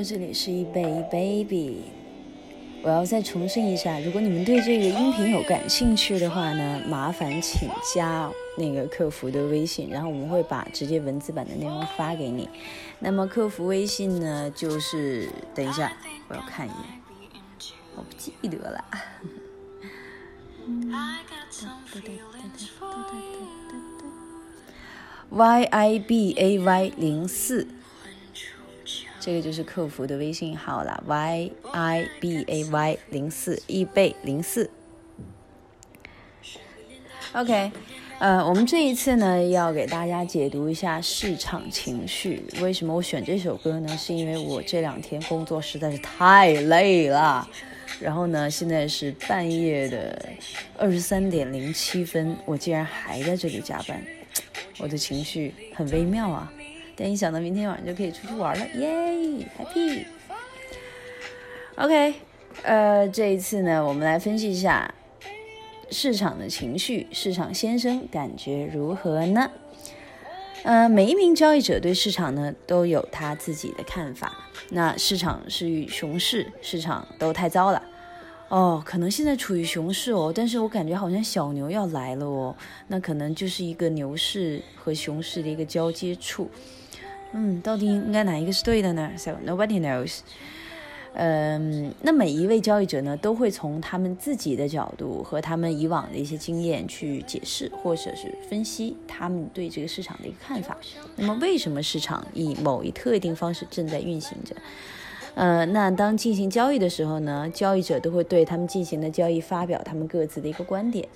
Hello，这里是一贝一 baby。我要再重申一下，如果你们对这个音频有感兴趣的话呢，麻烦请加那个客服的微信，然后我们会把直接文字版的内容发给你。那么客服微信呢，就是等一下我要看一眼，我不记得了。y i b a y 零四。这个就是客服的微信号了，y i b a y 零四易贝零四。OK，呃，我们这一次呢要给大家解读一下市场情绪。为什么我选这首歌呢？是因为我这两天工作实在是太累了，然后呢，现在是半夜的二十三点零七分，我竟然还在这里加班，我的情绪很微妙啊。但一想到明天晚上就可以出去玩了，耶，happy。OK，呃，这一次呢，我们来分析一下市场的情绪，市场先生感觉如何呢？呃，每一名交易者对市场呢都有他自己的看法。那市场是与熊市，市场都太糟了。哦，可能现在处于熊市哦，但是我感觉好像小牛要来了哦，那可能就是一个牛市和熊市的一个交接处。嗯，到底应该哪一个是对的呢？So nobody knows。嗯，那每一位交易者呢，都会从他们自己的角度和他们以往的一些经验去解释或者是分析他们对这个市场的一个看法。那么，为什么市场以某一特定方式正在运行着？呃，那当进行交易的时候呢，交易者都会对他们进行的交易发表他们各自的一个观点。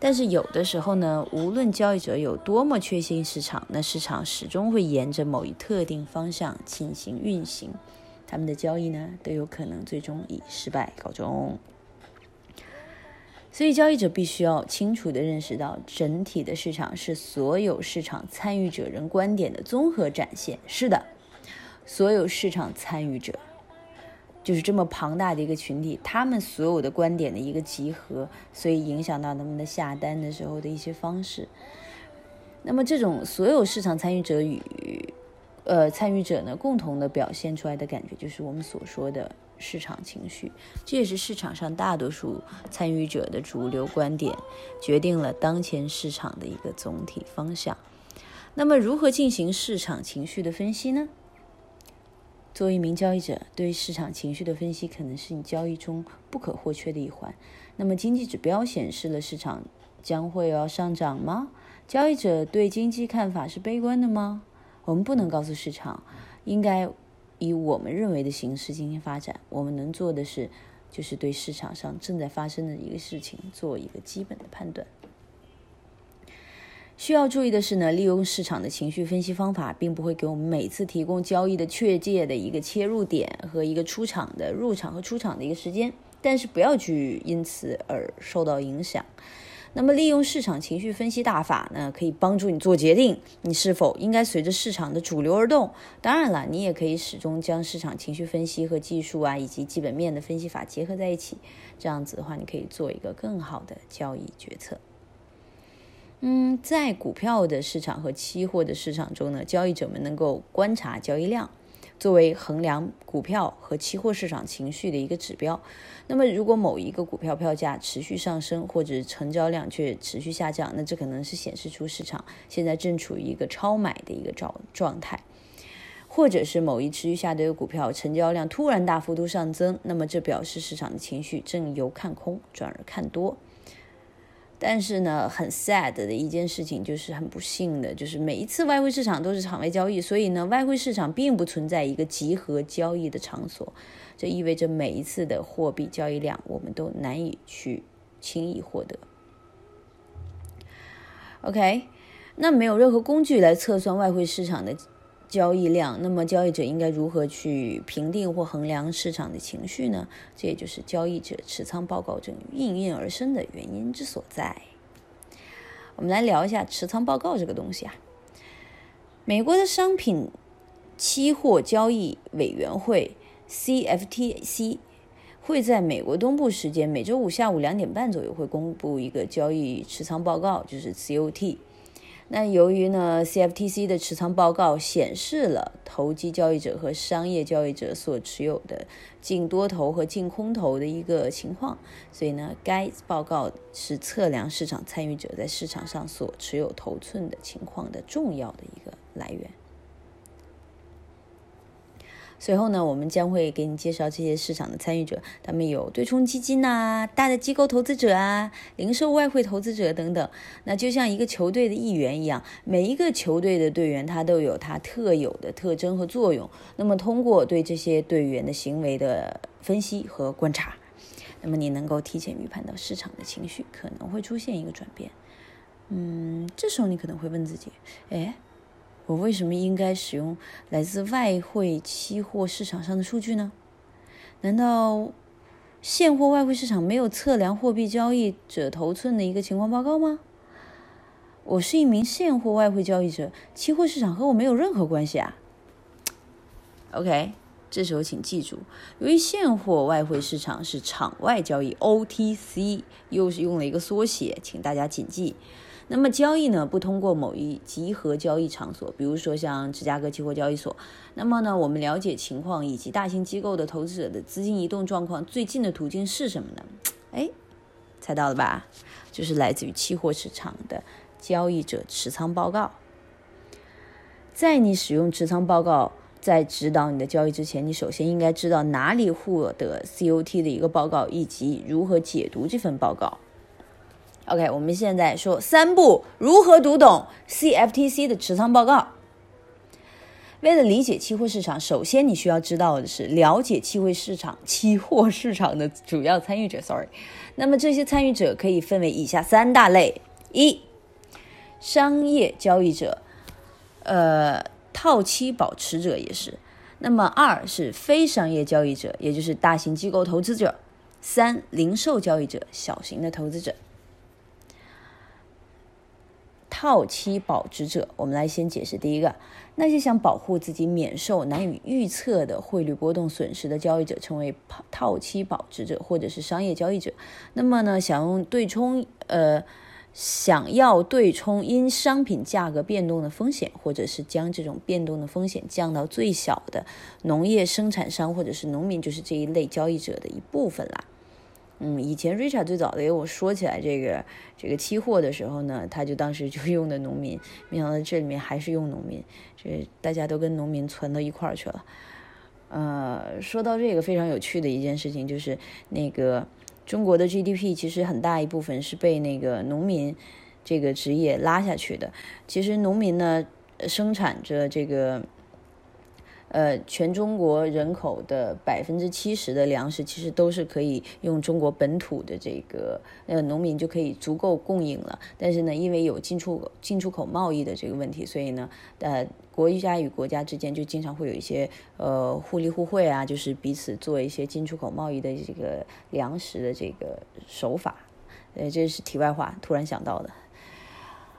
但是有的时候呢，无论交易者有多么确信市场，那市场始终会沿着某一特定方向进行运行，他们的交易呢都有可能最终以失败告终。所以交易者必须要清楚地认识到，整体的市场是所有市场参与者人观点的综合展现。是的，所有市场参与者。就是这么庞大的一个群体，他们所有的观点的一个集合，所以影响到他们的下单的时候的一些方式。那么，这种所有市场参与者与呃参与者呢，共同的表现出来的感觉，就是我们所说的市场情绪。这也是市场上大多数参与者的主流观点，决定了当前市场的一个总体方向。那么，如何进行市场情绪的分析呢？作为一名交易者，对市场情绪的分析可能是你交易中不可或缺的一环。那么，经济指标显示了市场将会要上涨吗？交易者对经济看法是悲观的吗？我们不能告诉市场应该以我们认为的形式进行发展。我们能做的是，就是对市场上正在发生的一个事情做一个基本的判断。需要注意的是呢，利用市场的情绪分析方法，并不会给我们每次提供交易的确切的一个切入点和一个出场的入场和出场的一个时间。但是不要去因此而受到影响。那么，利用市场情绪分析大法呢，可以帮助你做决定，你是否应该随着市场的主流而动。当然了，你也可以始终将市场情绪分析和技术啊以及基本面的分析法结合在一起。这样子的话，你可以做一个更好的交易决策。嗯，在股票的市场和期货的市场中呢，交易者们能够观察交易量，作为衡量股票和期货市场情绪的一个指标。那么，如果某一个股票票价持续上升，或者成交量却持续下降，那这可能是显示出市场现在正处于一个超买的一个状状态，或者是某一持续下跌的股票成交量突然大幅度上增，那么这表示市场的情绪正由看空转而看多。但是呢，很 sad 的一件事情就是很不幸的，就是每一次外汇市场都是场外交易，所以呢，外汇市场并不存在一个集合交易的场所，这意味着每一次的货币交易量我们都难以去轻易获得。OK，那没有任何工具来测算外汇市场的。交易量，那么交易者应该如何去评定或衡量市场的情绪呢？这也就是交易者持仓报告证应运而生的原因之所在。我们来聊一下持仓报告这个东西啊。美国的商品期货交易委员会 （CFTC） 会在美国东部时间每周五下午两点半左右会公布一个交易持仓报告，就是 COT。那由于呢，CFTC 的持仓报告显示了投机交易者和商业交易者所持有的净多头和净空头的一个情况，所以呢，该报告是测量市场参与者在市场上所持有头寸的情况的重要的一个来源。随后呢，我们将会给你介绍这些市场的参与者，他们有对冲基金呐、大的机构投资者啊、零售外汇投资者等等。那就像一个球队的一员一样，每一个球队的队员他都有他特有的特征和作用。那么通过对这些队员的行为的分析和观察，那么你能够提前预判到市场的情绪可能会出现一个转变。嗯，这时候你可能会问自己，哎。我为什么应该使用来自外汇期货市场上的数据呢？难道现货外汇市场没有测量货币交易者头寸的一个情况报告吗？我是一名现货外汇交易者，期货市场和我没有任何关系啊。OK，这时候请记住，由于现货外汇市场是场外交易 （OTC），又是用了一个缩写，请大家谨记。那么交易呢，不通过某一集合交易场所，比如说像芝加哥期货交易所。那么呢，我们了解情况以及大型机构的投资者的资金移动状况最近的途径是什么呢？哎，猜到了吧？就是来自于期货市场的交易者持仓报告。在你使用持仓报告在指导你的交易之前，你首先应该知道哪里获得 COT 的一个报告，以及如何解读这份报告。OK，我们现在说三步如何读懂 CFTC 的持仓报告。为了理解期货市场，首先你需要知道的是了解期货市场、期货市场的主要参与者。Sorry，那么这些参与者可以分为以下三大类：一、商业交易者，呃，套期保持者也是；那么二是非商业交易者，也就是大型机构投资者；三、零售交易者，小型的投资者。套期保值者，我们来先解释第一个，那些想保护自己免受难以预测的汇率波动损失的交易者，称为套期保值者或者是商业交易者。那么呢，想用对冲，呃，想要对冲因商品价格变动的风险，或者是将这种变动的风险降到最小的农业生产商或者是农民，就是这一类交易者的一部分啦。嗯，以前 Rita 最早的给我说起来这个这个期货的时候呢，他就当时就用的农民，没想到这里面还是用农民，这大家都跟农民存到一块儿去了。呃，说到这个非常有趣的一件事情，就是那个中国的 GDP 其实很大一部分是被那个农民这个职业拉下去的。其实农民呢，生产着这个。呃，全中国人口的百分之七十的粮食，其实都是可以用中国本土的这个呃农民就可以足够供应了。但是呢，因为有进出进出口贸易的这个问题，所以呢，呃，国家与国家之间就经常会有一些呃互利互惠啊，就是彼此做一些进出口贸易的这个粮食的这个手法。呃，这是题外话，突然想到的。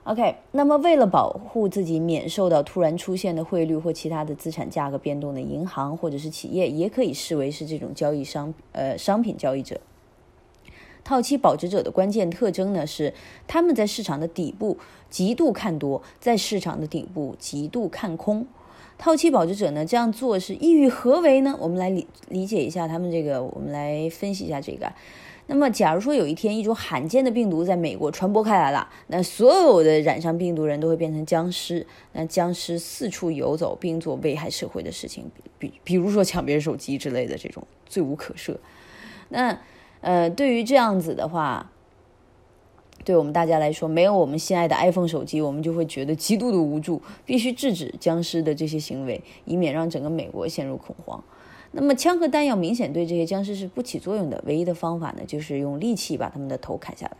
OK，那么为了保护自己免受到突然出现的汇率或其他的资产价格变动的银行或者是企业，也可以视为是这种交易商呃商品交易者。套期保值者的关键特征呢是他们在市场的底部极度看多，在市场的顶部极度看空。套期保值者呢这样做是意欲何为呢？我们来理理解一下他们这个，我们来分析一下这个。那么，假如说有一天一种罕见的病毒在美国传播开来了，那所有的染上病毒人都会变成僵尸，那僵尸四处游走，并做危害社会的事情，比比如说抢别人手机之类的这种罪无可赦。那呃，对于这样子的话，对我们大家来说，没有我们心爱的 iPhone 手机，我们就会觉得极度的无助，必须制止僵尸的这些行为，以免让整个美国陷入恐慌。那么枪和弹药明显对这些僵尸是不起作用的，唯一的方法呢，就是用利器把他们的头砍下来。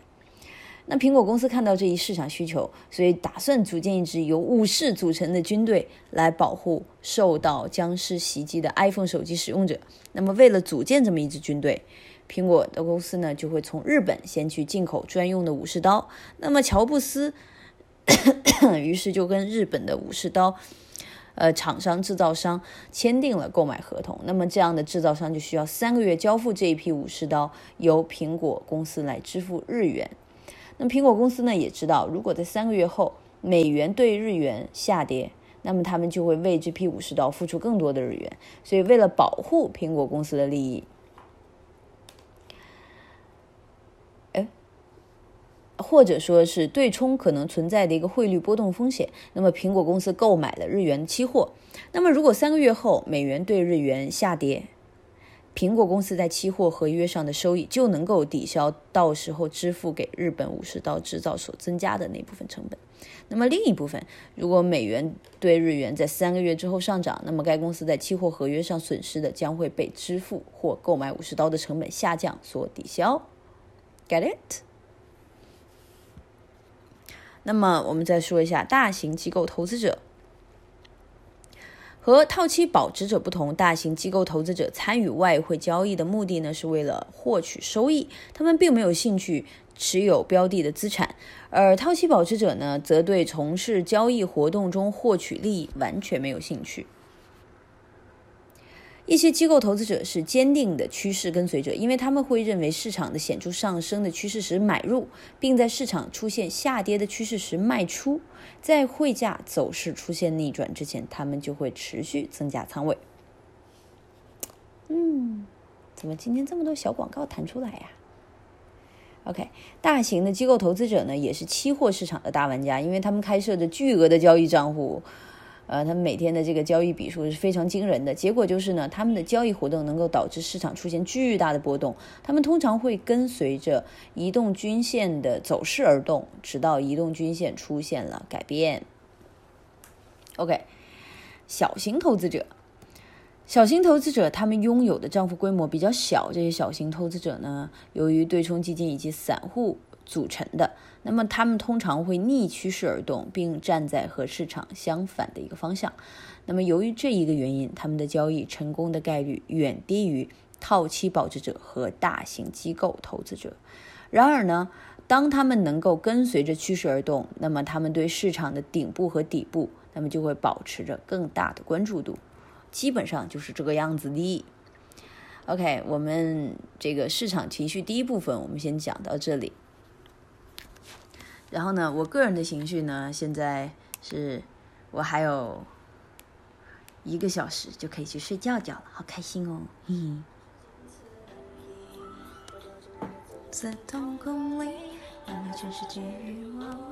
那苹果公司看到这一市场需求，所以打算组建一支由武士组成的军队来保护受到僵尸袭击的 iPhone 手机使用者。那么为了组建这么一支军队，苹果的公司呢就会从日本先去进口专用的武士刀。那么乔布斯 于是就跟日本的武士刀。呃，厂商制造商签订了购买合同，那么这样的制造商就需要三个月交付这一批武士刀，由苹果公司来支付日元。那么苹果公司呢也知道，如果在三个月后美元对日元下跌，那么他们就会为这批武士刀付出更多的日元。所以，为了保护苹果公司的利益，或者说是对冲可能存在的一个汇率波动风险，那么苹果公司购买了日元期货。那么，如果三个月后美元对日元下跌，苹果公司在期货合约上的收益就能够抵消到时候支付给日本武士刀制造所增加的那部分成本。那么另一部分，如果美元对日元在三个月之后上涨，那么该公司在期货合约上损失的将会被支付或购买武士刀的成本下降所抵消。Get it？那么我们再说一下大型机构投资者。和套期保值者不同，大型机构投资者参与外汇交易的目的呢，是为了获取收益，他们并没有兴趣持有标的的资产，而套期保值者呢，则对从事交易活动中获取利益完全没有兴趣。一些机构投资者是坚定的趋势跟随者，因为他们会认为市场的显著上升的趋势时买入，并在市场出现下跌的趋势时卖出。在汇价走势出现逆转之前，他们就会持续增加仓位。嗯，怎么今天这么多小广告弹出来呀？OK，大型的机构投资者呢，也是期货市场的大玩家，因为他们开设着巨额的交易账户。呃，他们每天的这个交易笔数是非常惊人的。结果就是呢，他们的交易活动能够导致市场出现巨大的波动。他们通常会跟随着移动均线的走势而动，直到移动均线出现了改变。OK，小型投资者，小型投资者他们拥有的账户规模比较小。这些小型投资者呢，由于对冲基金以及散户。组成的，那么他们通常会逆趋势而动，并站在和市场相反的一个方向。那么由于这一个原因，他们的交易成功的概率远低于套期保值者和大型机构投资者。然而呢，当他们能够跟随着趋势而动，那么他们对市场的顶部和底部，那么就会保持着更大的关注度。基本上就是这个样子的。OK，我们这个市场情绪第一部分，我们先讲到这里。然后呢，我个人的情绪呢，现在是我还有一个小时就可以去睡觉觉了，好开心哦！嗯。在瞳孔里，全是寂寞。